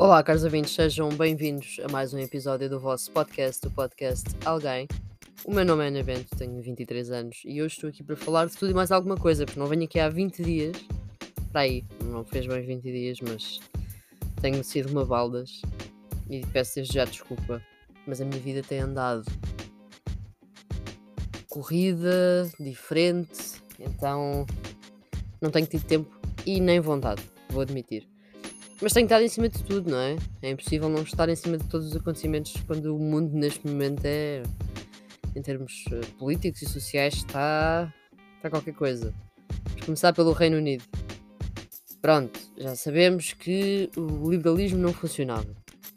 Olá, caros ouvintes, sejam bem-vindos a mais um episódio do vosso podcast, o podcast Alguém. O meu nome é Ana Bento, tenho 23 anos e hoje estou aqui para falar de tudo e mais alguma coisa, porque não venho aqui há 20 dias. Para aí, não fez bem 20 dias, mas tenho sido uma baldas e peço desde já desculpa, mas a minha vida tem andado corrida, diferente, então não tenho tido tempo e nem vontade, vou admitir. Mas tenho estado em cima de tudo, não é? É impossível não estar em cima de todos os acontecimentos quando o mundo neste momento é, em termos uh, políticos e sociais, está, está qualquer coisa. Vamos começar pelo Reino Unido. Pronto, já sabemos que o liberalismo não funcionava.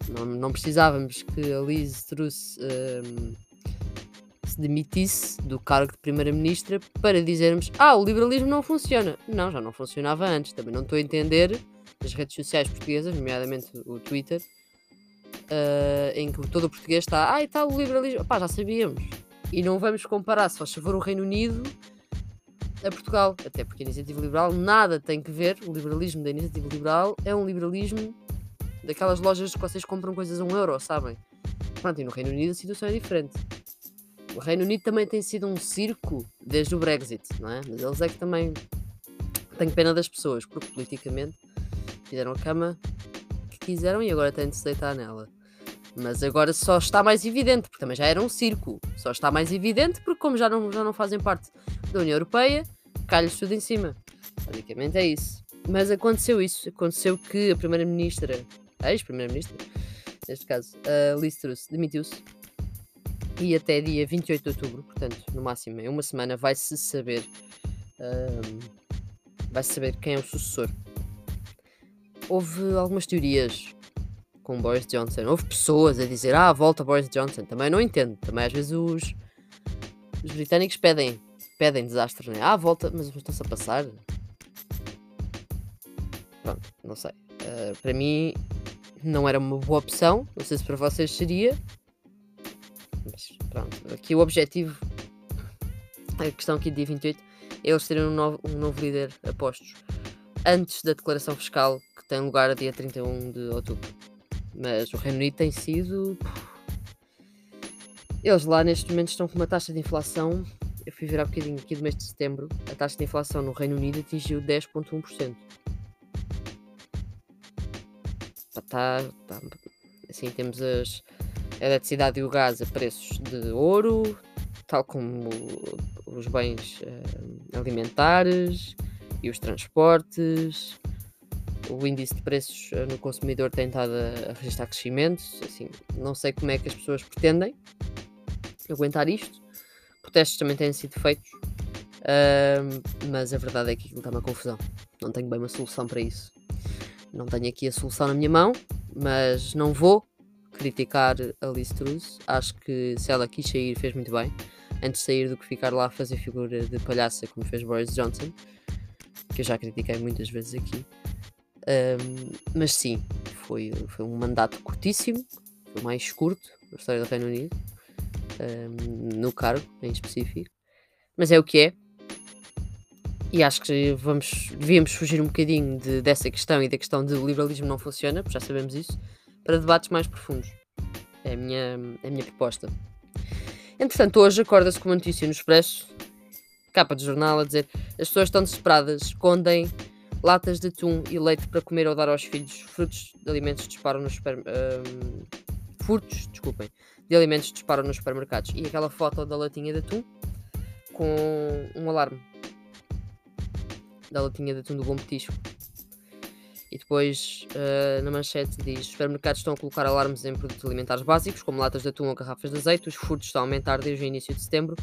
Não, não precisávamos que a Liz um, se demitisse do cargo de Primeira-Ministra para dizermos ah, o liberalismo não funciona. Não, já não funcionava antes. Também não estou a entender as redes sociais portuguesas, nomeadamente o Twitter, uh, em que todo o português está, ah, e tal, o liberalismo, pá, já sabíamos. E não vamos comparar, se faz favor, o Reino Unido a Portugal, até porque a iniciativa liberal nada tem que ver, o liberalismo da iniciativa liberal é um liberalismo daquelas lojas que vocês compram coisas a um euro, sabem? Pronto, e no Reino Unido a situação é diferente. O Reino Unido também tem sido um circo desde o Brexit, não é? Mas eles é que também têm pena das pessoas, porque politicamente fizeram a cama que quiseram e agora têm de se deitar nela. Mas agora só está mais evidente, porque também já era um circo. Só está mais evidente porque, como já não, já não fazem parte da União Europeia, cai-lhes tudo em cima. Basicamente é isso. Mas aconteceu isso. Aconteceu que a Primeira-Ministra, a ex-Primeira-Ministra, neste caso, a Liz Truss, demitiu-se. E até dia 28 de outubro, portanto, no máximo em uma semana, vai-se saber. Um, vai-se saber quem é o sucessor houve algumas teorias com Boris Johnson. Houve pessoas a dizer, ah, volta Boris Johnson. Também não entendo. Também às vezes os, os britânicos pedem, pedem desastres, né? Ah, volta, mas estão-se a passar. Pronto, não sei. Uh, para mim não era uma boa opção. Não sei se para vocês seria. Mas pronto, aqui o objetivo, a questão aqui de dia 28, é eles terem um novo, um novo líder a postos antes da declaração fiscal tem lugar a dia 31 de outubro. Mas o Reino Unido tem sido. Eles lá neste momento estão com uma taxa de inflação. Eu fui ver há bocadinho aqui do mês de setembro. A taxa de inflação no Reino Unido atingiu 10,1%. Está, está, assim, temos as, a eletricidade e o gás a preços de ouro, tal como os bens uh, alimentares e os transportes, o índice de preços eh, no consumidor tem estado a registrar crescimentos. Assim, não sei como é que as pessoas pretendem aguentar isto. Protestos também têm sido feitos, uh, mas a verdade é que aquilo está uma confusão. Não tenho bem uma solução para isso. Não tenho aqui a solução na minha mão, mas não vou criticar a Liz Truss. Acho que se ela quis sair, fez muito bem. Antes de sair do que ficar lá a fazer figura de palhaça, como fez Boris Johnson que eu já critiquei muitas vezes aqui. Um, mas sim, foi, foi um mandato curtíssimo, foi o mais curto da história do Reino Unido, um, no cargo em específico. Mas é o que é. E acho que vamos, devíamos fugir um bocadinho de, dessa questão e da questão de o liberalismo não funciona, porque já sabemos isso, para debates mais profundos. É a minha, é a minha proposta. Entretanto, hoje acorda-se com uma notícia no Expresso capa de jornal a dizer as pessoas estão desesperadas, escondem latas de atum e leite para comer ou dar aos filhos, frutos de alimentos disparam nos super, um, furtos, desculpem, de alimentos disparam nos supermercados. E aquela foto da latinha de atum com um alarme da latinha de atum do bom petisco. E depois uh, na manchete diz: os supermercados estão a colocar alarmes em produtos alimentares básicos, como latas de atum ou garrafas de azeite. Os furtos estão a aumentar desde o início de setembro,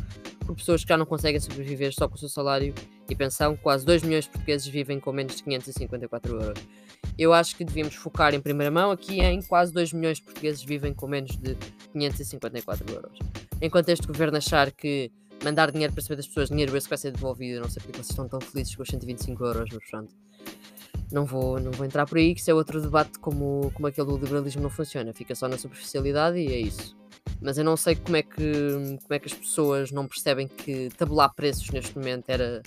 por pessoas que já não conseguem sobreviver só com o seu salário e pensão. Quase 2 milhões de portugueses vivem com menos de 554 euros. Eu acho que devíamos focar em primeira mão aqui em quase 2 milhões de portugueses vivem com menos de 554 euros. Enquanto este governo achar que mandar dinheiro para saber das pessoas, dinheiro esse vai ser devolvido, não sei porque vocês estão tão felizes com os 125 euros, mas pronto não vou, não vou entrar por aí, que isso é outro debate como, como aquele do liberalismo não funciona, fica só na superficialidade e é isso. Mas eu não sei como é que, como é que as pessoas não percebem que tabular preços neste momento era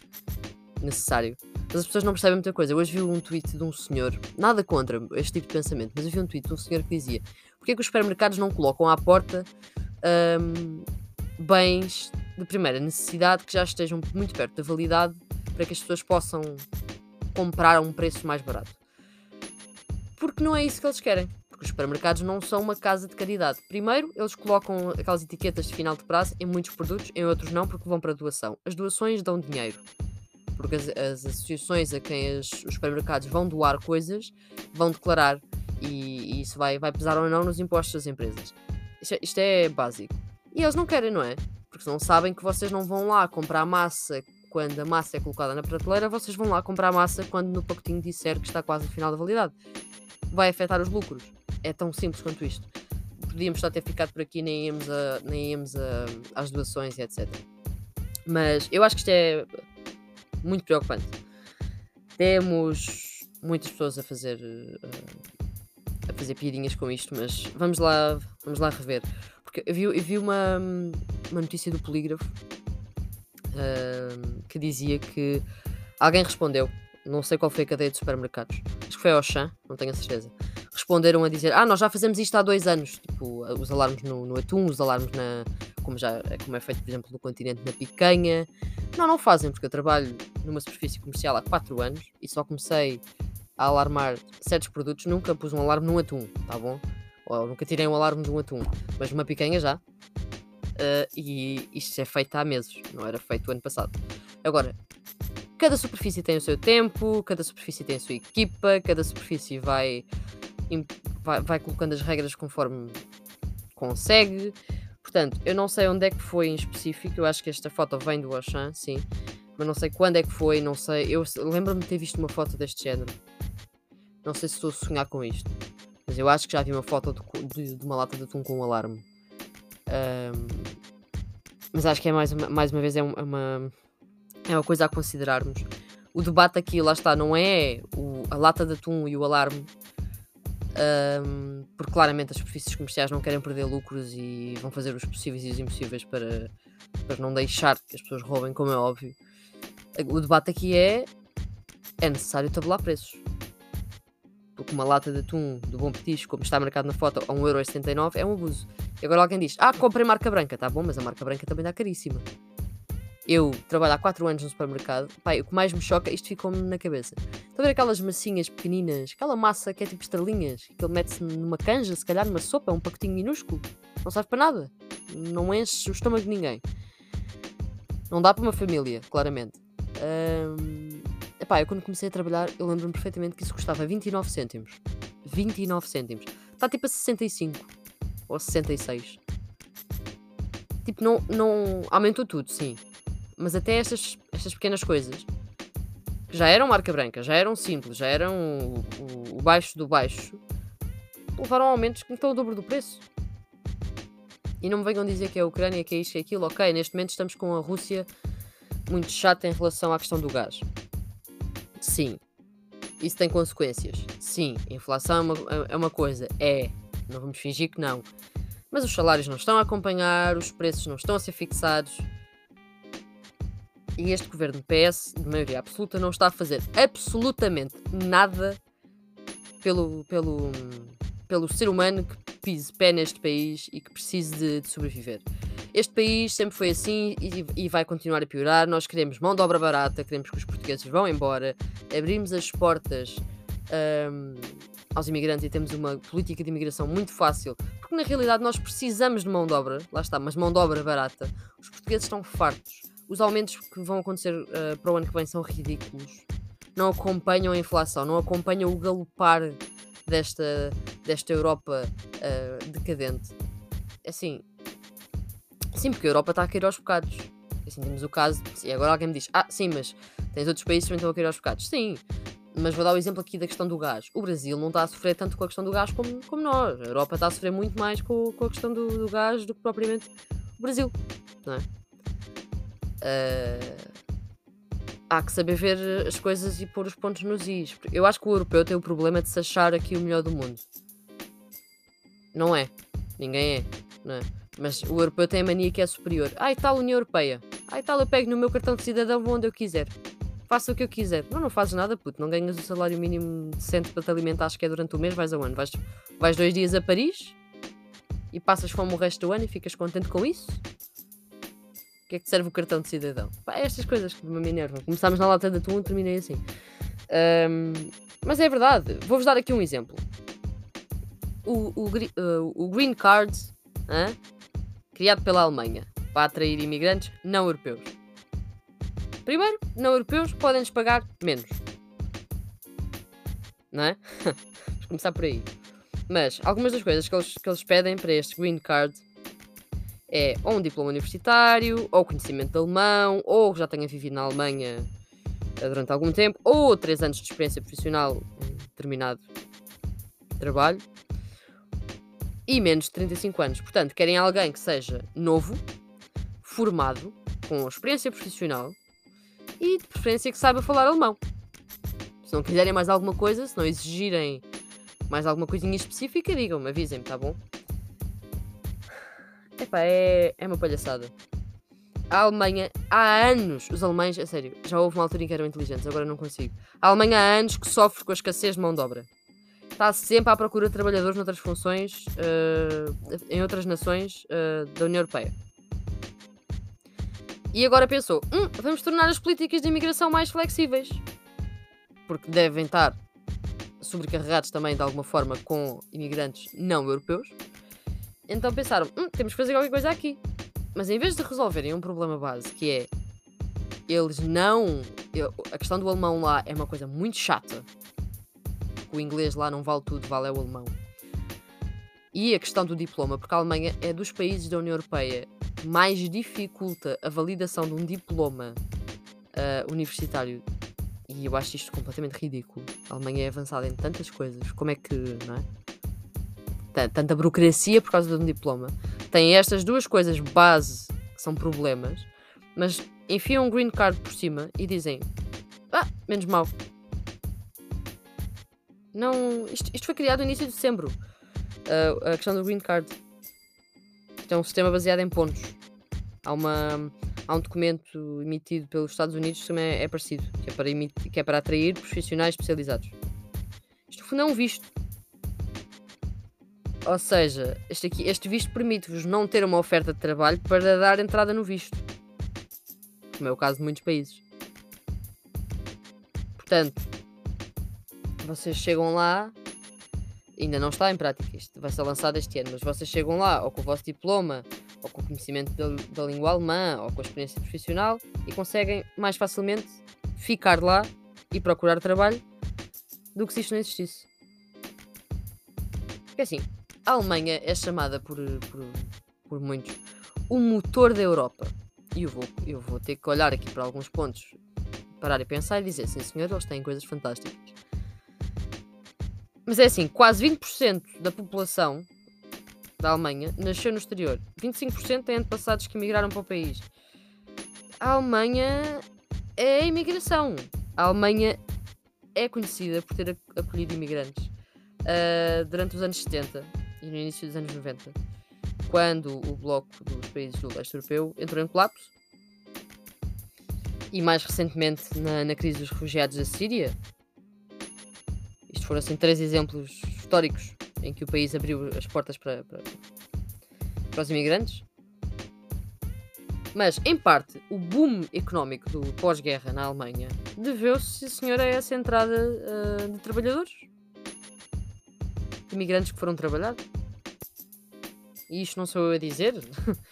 necessário. Mas as pessoas não percebem muita coisa. Eu hoje vi um tweet de um senhor, nada contra este tipo de pensamento, mas eu vi um tweet de um senhor que dizia: porque é que os supermercados não colocam à porta hum, bens de primeira necessidade que já estejam muito perto da validade para que as pessoas possam comprar a um preço mais barato? Porque não é isso que eles querem. Os supermercados não são uma casa de caridade. Primeiro, eles colocam aquelas etiquetas de final de prazo em muitos produtos, em outros não, porque vão para doação. As doações dão dinheiro. Porque as, as associações a quem as, os supermercados vão doar coisas vão declarar e, e, isso vai, vai pesar ou não nos impostos das empresas. Isto é, isto é básico. E eles não querem, não é? Porque não sabem que vocês não vão lá comprar massa quando a massa é colocada na prateleira, vocês vão lá comprar massa quando no pacotinho disser que está quase no final da validade. Vai afetar os lucros. É tão simples quanto isto. Podíamos só ter ficado por aqui, nem íamos, a, nem íamos a, às doações e etc. Mas eu acho que isto é muito preocupante. Temos muitas pessoas a fazer uh, a fazer piadinhas com isto, mas vamos lá, vamos lá rever. Porque eu vi, eu vi uma, uma notícia do polígrafo uh, que dizia que alguém respondeu, não sei qual foi a cadeia de supermercados, acho que foi ao Auchan, não tenho a certeza. Responderam a dizer: Ah, nós já fazemos isto há dois anos. Tipo, os alarmes no, no atum, os alarmes na. Como, já, como é feito, por exemplo, no continente na picanha. Não, não fazem, porque eu trabalho numa superfície comercial há quatro anos e só comecei a alarmar certos produtos, nunca pus um alarme num atum, tá bom? Ou nunca tirei um alarme de um atum, mas uma picanha já. Uh, e isto é feito há meses, não era feito o ano passado. Agora, cada superfície tem o seu tempo, cada superfície tem a sua equipa, cada superfície vai, vai, vai colocando as regras conforme consegue. Portanto, eu não sei onde é que foi em específico, eu acho que esta foto vem do Auchan, sim, mas não sei quando é que foi, não sei. Eu lembro-me de ter visto uma foto deste género não sei se estou a sonhar com isto. Mas eu acho que já vi uma foto de, de, de uma lata de atum com um alarme. Um, mas acho que é mais uma, mais uma vez é uma, é uma coisa a considerarmos. O debate aqui, lá está, não é o, a lata de atum e o alarme. Um, porque claramente as superfícies comerciais não querem perder lucros e vão fazer os possíveis e os impossíveis para, para não deixar que as pessoas roubem, como é óbvio. O debate aqui é é necessário tabular preços porque uma lata de atum do Bom Petisco, como está marcado na foto, a 1,79€ é um abuso. E agora alguém diz: Ah, comprei marca branca, tá bom, mas a marca branca também está caríssima. Eu trabalho há 4 anos no supermercado, pai, o que mais me choca, isto ficou-me na cabeça. Estão a ver aquelas massinhas pequeninas, aquela massa que é tipo estrelinhas, que ele mete-se numa canja, se calhar numa sopa, um pacotinho minúsculo, não serve para nada, não enche o estômago de ninguém. Não dá para uma família, claramente. Um, Epá, eu quando comecei a trabalhar, eu lembro-me perfeitamente que isso custava 29 cêntimos. 29 cêntimos. Está tipo a 65 ou 66. Tipo, não, não. Aumentou tudo, sim. Mas até estas, estas pequenas coisas já eram marca branca, já eram simples, já eram o, o, baixo do baixo, levaram aumentos que estão o dobro do preço. E não me venham dizer que é a Ucrânia, que é isto, que é aquilo. Ok, neste momento estamos com a Rússia muito chata em relação à questão do gás. Sim. Isso tem consequências. Sim. Inflação é uma, é uma coisa. É. Não vamos fingir que não. Mas os salários não estão a acompanhar, os preços não estão a ser fixados. E este governo PS, de maioria absoluta, não está a fazer absolutamente nada pelo, pelo, pelo ser humano que pise pé neste país e que precise de, de sobreviver. Este país sempre foi assim e, e, vai continuar a piorar. Nós queremos mão de obra barata, queremos que os portugueses vão embora, abrimos as portas um, aos imigrantes e temos uma política de imigração muito fácil, porque na realidade nós precisamos de mão de obra, lá está, mas mão de obra barata. Os portugueses estão fartos. Os aumentos que vão acontecer uh, para o ano que vem são ridículos. Não acompanham a inflação, não acompanham o galopar desta, desta Europa uh, decadente. Assim, Sim, porque a Europa está a cair aos bocados. Assim, temos o caso. E agora alguém me diz: Ah, sim, mas tens outros países que também estão a cair aos bocados. Sim, mas vou dar o exemplo aqui da questão do gás. O Brasil não está a sofrer tanto com a questão do gás como, como nós. A Europa está a sofrer muito mais com, com a questão do, do gás do que propriamente o Brasil. Não é? Uh, há que saber ver as coisas e pôr os pontos nos is. Eu acho que o europeu tem o problema de se achar aqui o melhor do mundo. Não é. Ninguém é. Não é? Mas o europeu tem a mania que é superior. Ah, e tal União Europeia. Ah, e tal eu pego no meu cartão de cidadão, vou onde eu quiser. faço o que eu quiser. Não, não fazes nada, puto. Não ganhas o salário mínimo decente para te alimentar, acho que é durante o mês. Vais aonde? Vais, vais dois dias a Paris e passas fome o resto do ano e ficas contente com isso? Que é que serve o cartão de cidadão? Pá, é estas coisas que me enervam. Começámos na lata de atum e terminei assim. Um, mas é verdade. Vou-vos dar aqui um exemplo. O, o, uh, o Green Card, hein? criado pela Alemanha, para atrair imigrantes não europeus. Primeiro, não europeus podem-nos pagar menos. Não é? Vamos começar por aí. Mas algumas das coisas que eles, que eles pedem para este Green Card é ou um diploma universitário, ou conhecimento de alemão, ou já tenha vivido na Alemanha eh, durante algum tempo, ou 3 anos de experiência profissional em determinado trabalho, e menos de 35 anos. Portanto, querem alguém que seja novo, formado, com experiência profissional e de preferência que saiba falar alemão. Se não quiserem mais alguma coisa, se não exigirem mais alguma coisinha específica, digam-me, avisem-me, tá bom? Epá, é, é uma palhaçada. A Alemanha, há anos, os alemães, a sério, já houve uma altura em que eram inteligentes, agora não consigo. A Alemanha há anos que sofre com a escassez de mão de obra. Está sempre à procura de trabalhadores noutras funções, uh, em outras nações uh, da União Europeia. E agora pensou: hum, vamos tornar as políticas de imigração mais flexíveis. Porque devem estar sobrecarregados também de alguma forma com imigrantes não europeus. Então pensaram: hum, temos que fazer qualquer coisa aqui. Mas em vez de resolverem um problema base que é eles não. A questão do alemão lá é uma coisa muito chata. O inglês lá não vale tudo, vale é o alemão. E a questão do diploma, porque a Alemanha é dos países da União Europeia que mais dificulta a validação de um diploma uh, universitário. E eu acho isto completamente ridículo. A Alemanha é avançada em tantas coisas. Como é que. Não é? Tanta burocracia por causa de um diploma têm estas duas coisas base que são problemas, mas enfiam um green card por cima e dizem: Ah, menos mal. Não. Isto, isto foi criado no início de dezembro. Uh, a questão do green card. Isto é um sistema baseado em pontos. Há, uma, há um documento emitido pelos Estados Unidos que também é, é parecido, que é, para emitir, que é para atrair profissionais especializados. Isto no fundo é visto. Ou seja, este, aqui, este visto permite-vos não ter uma oferta de trabalho para dar entrada no visto. Como é o caso de muitos países. Portanto, vocês chegam lá, ainda não está em prática, isto vai ser lançado este ano, mas vocês chegam lá ou com o vosso diploma, ou com o conhecimento da, da língua alemã, ou com a experiência profissional e conseguem mais facilmente ficar lá e procurar trabalho do que se isto não existisse. Porque assim, a Alemanha é chamada por, por, por muitos o motor da Europa. E eu vou, eu vou ter que olhar aqui para alguns pontos, parar e pensar e dizer, sim senhor, eles têm coisas fantásticas. Mas é assim, quase 20% da população da Alemanha nasceu no exterior. 25% têm antepassados que emigraram para o país. A Alemanha é a imigração. A Alemanha é conhecida por ter acolhido imigrantes uh, durante os anos 70 e no início dos anos 90, quando o bloco dos países do leste europeu entrou em colapso, e mais recentemente na, na crise dos refugiados da Síria. Isto foram assim três exemplos históricos em que o país abriu as portas para, para, para os imigrantes. Mas, em parte, o boom económico do pós-guerra na Alemanha deveu-se, senhor, a essa entrada uh, de trabalhadores imigrantes que foram trabalhar. E isto não sou eu a dizer,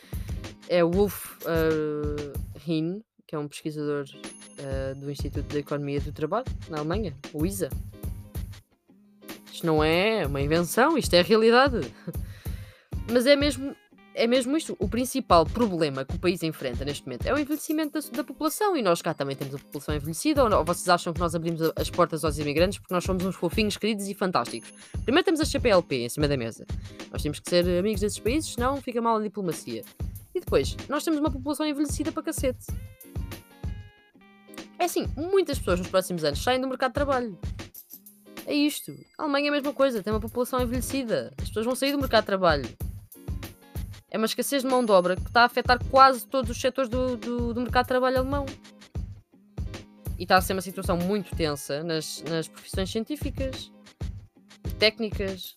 é o Wolf uh, Hinn, que é um pesquisador uh, do Instituto de Economia do Trabalho, na Alemanha, o ISA. Isto não é uma invenção, isto é a realidade. Mas é mesmo é mesmo isto. O principal problema que o país enfrenta neste momento é o envelhecimento da, da população. E nós cá também temos a população envelhecida. Ou, ou, vocês acham que nós abrimos as portas aos imigrantes porque nós somos uns fofinhos, queridos e fantásticos? Primeiro temos a CPLP em cima da mesa. Nós temos que ser amigos desses países, senão fica mal a diplomacia. E depois, nós temos uma população envelhecida para cacete. É assim, muitas pessoas nos próximos anos saem do mercado de trabalho. É isto. A Alemanha é a mesma coisa, tem uma população envelhecida. As pessoas vão sair do mercado de trabalho é uma escassez de mão de obra que está a afetar quase todos os setores do, do, do mercado de trabalho alemão. E está a ser uma situação muito tensa nas, nas profissões científicas, técnicas.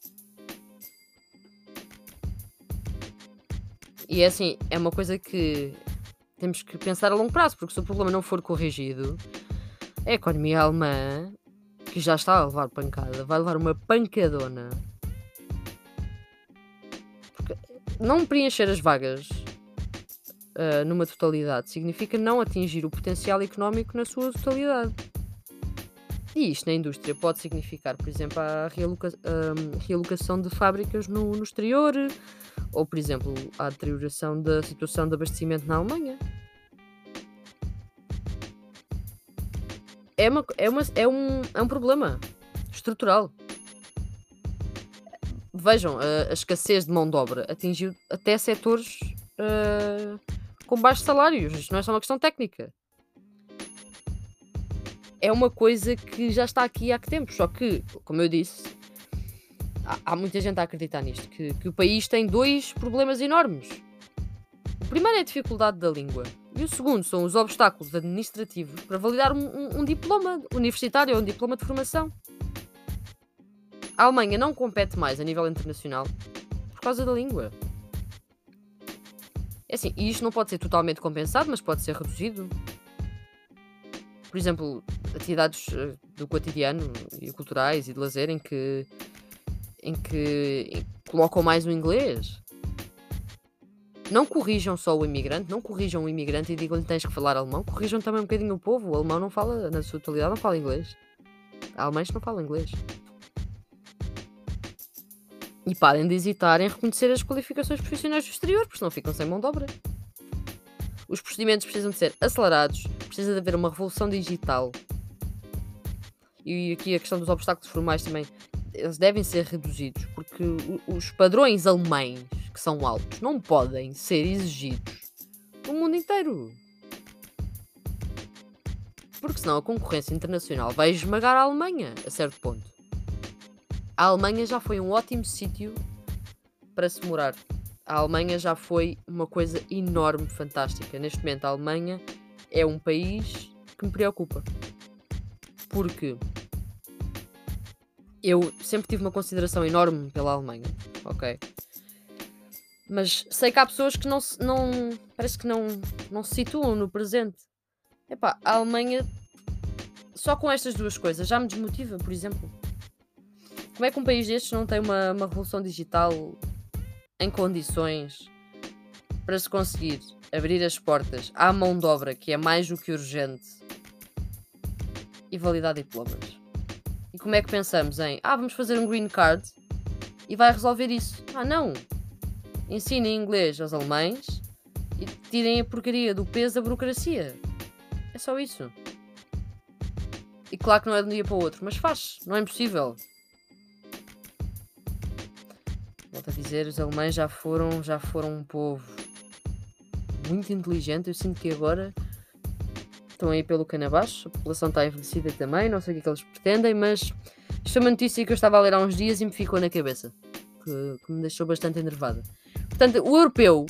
E é assim, é uma coisa que temos que pensar a longo prazo, porque se o problema não for corrigido, a economia alemã, que já está a levar pancada, vai levar uma pancadona. Não preencher as vagas uh, numa totalidade significa não atingir o potencial económico na sua totalidade. E isto na indústria pode significar, por exemplo, a realoca uh, realocação de fábricas no, no exterior, ou, por exemplo, a deterioração da situação de abastecimento na Alemanha. É, uma, é, uma, é, um, é um problema estrutural. Vejam, a, a escassez de mão de obra atingiu até setores uh, com baixos salários. Isto não é só uma questão técnica. É uma coisa que já está aqui há que tempo. Só que, como eu disse, há, há muita gente a acreditar nisto. Que, que o país tem dois problemas enormes. O primeiro é a dificuldade da língua. E o segundo são os obstáculos administrativos para validar um, um, um diploma universitário ou um diploma de formação. A Alemanha não compete mais a nível internacional por causa da língua. É assim, e isto não pode ser totalmente compensado, mas pode ser reduzido. Por exemplo, atividades eh, do cotidiano e culturais e de lazer em que, em que colocam mais o inglês. Não corrijam só o imigrante, não corrijam o imigrante e digam-lhe tens que falar alemão, corrijam também um bocadinho o povo. O alemão não fala, na sua totalidade, não fala inglês. Alemães não falam inglês. E parem de hesitar em reconhecer as qualificações profissionais do exterior, porque senão ficam sem mão de obra. Os procedimentos precisam de ser acelerados, precisa de haver uma revolução digital. E aqui a questão dos obstáculos formais também, eles devem ser reduzidos, porque os padrões alemães, que são altos, não podem ser exigidos no mundo inteiro. Porque senão a concorrência internacional vai esmagar a Alemanha a certo ponto. A Alemanha já foi um ótimo sítio para se morar. A Alemanha já foi uma coisa enorme, fantástica. Neste momento, a Alemanha é um país que me preocupa. Porque eu sempre tive uma consideração enorme pela Alemanha, ok? Mas sei que há pessoas que não, não parece que não, não se situam no presente. Epá, a Alemanha só com estas duas coisas já me desmotiva, por exemplo. Como é que um país destes não tem uma, uma revolução digital em condições para se conseguir abrir as portas à mão de obra, que é mais do que urgente, e validar diplomas? E como é que pensamos em, ah, vamos fazer um green card e vai resolver isso? Ah, não! Ensinem inglês aos alemães e tirem a porcaria do peso da burocracia. É só isso. E claro que não é de um dia para o outro, mas faz, não é impossível. Dizer, os alemães já foram, já foram um povo muito inteligente. Eu sinto que agora estão aí pelo cano abaixo. A população está envelhecida também. Não sei o que é que eles pretendem, mas isto é uma notícia que eu estava a ler há uns dias e me ficou na cabeça. Que, que me deixou bastante enervada. Portanto, o europeu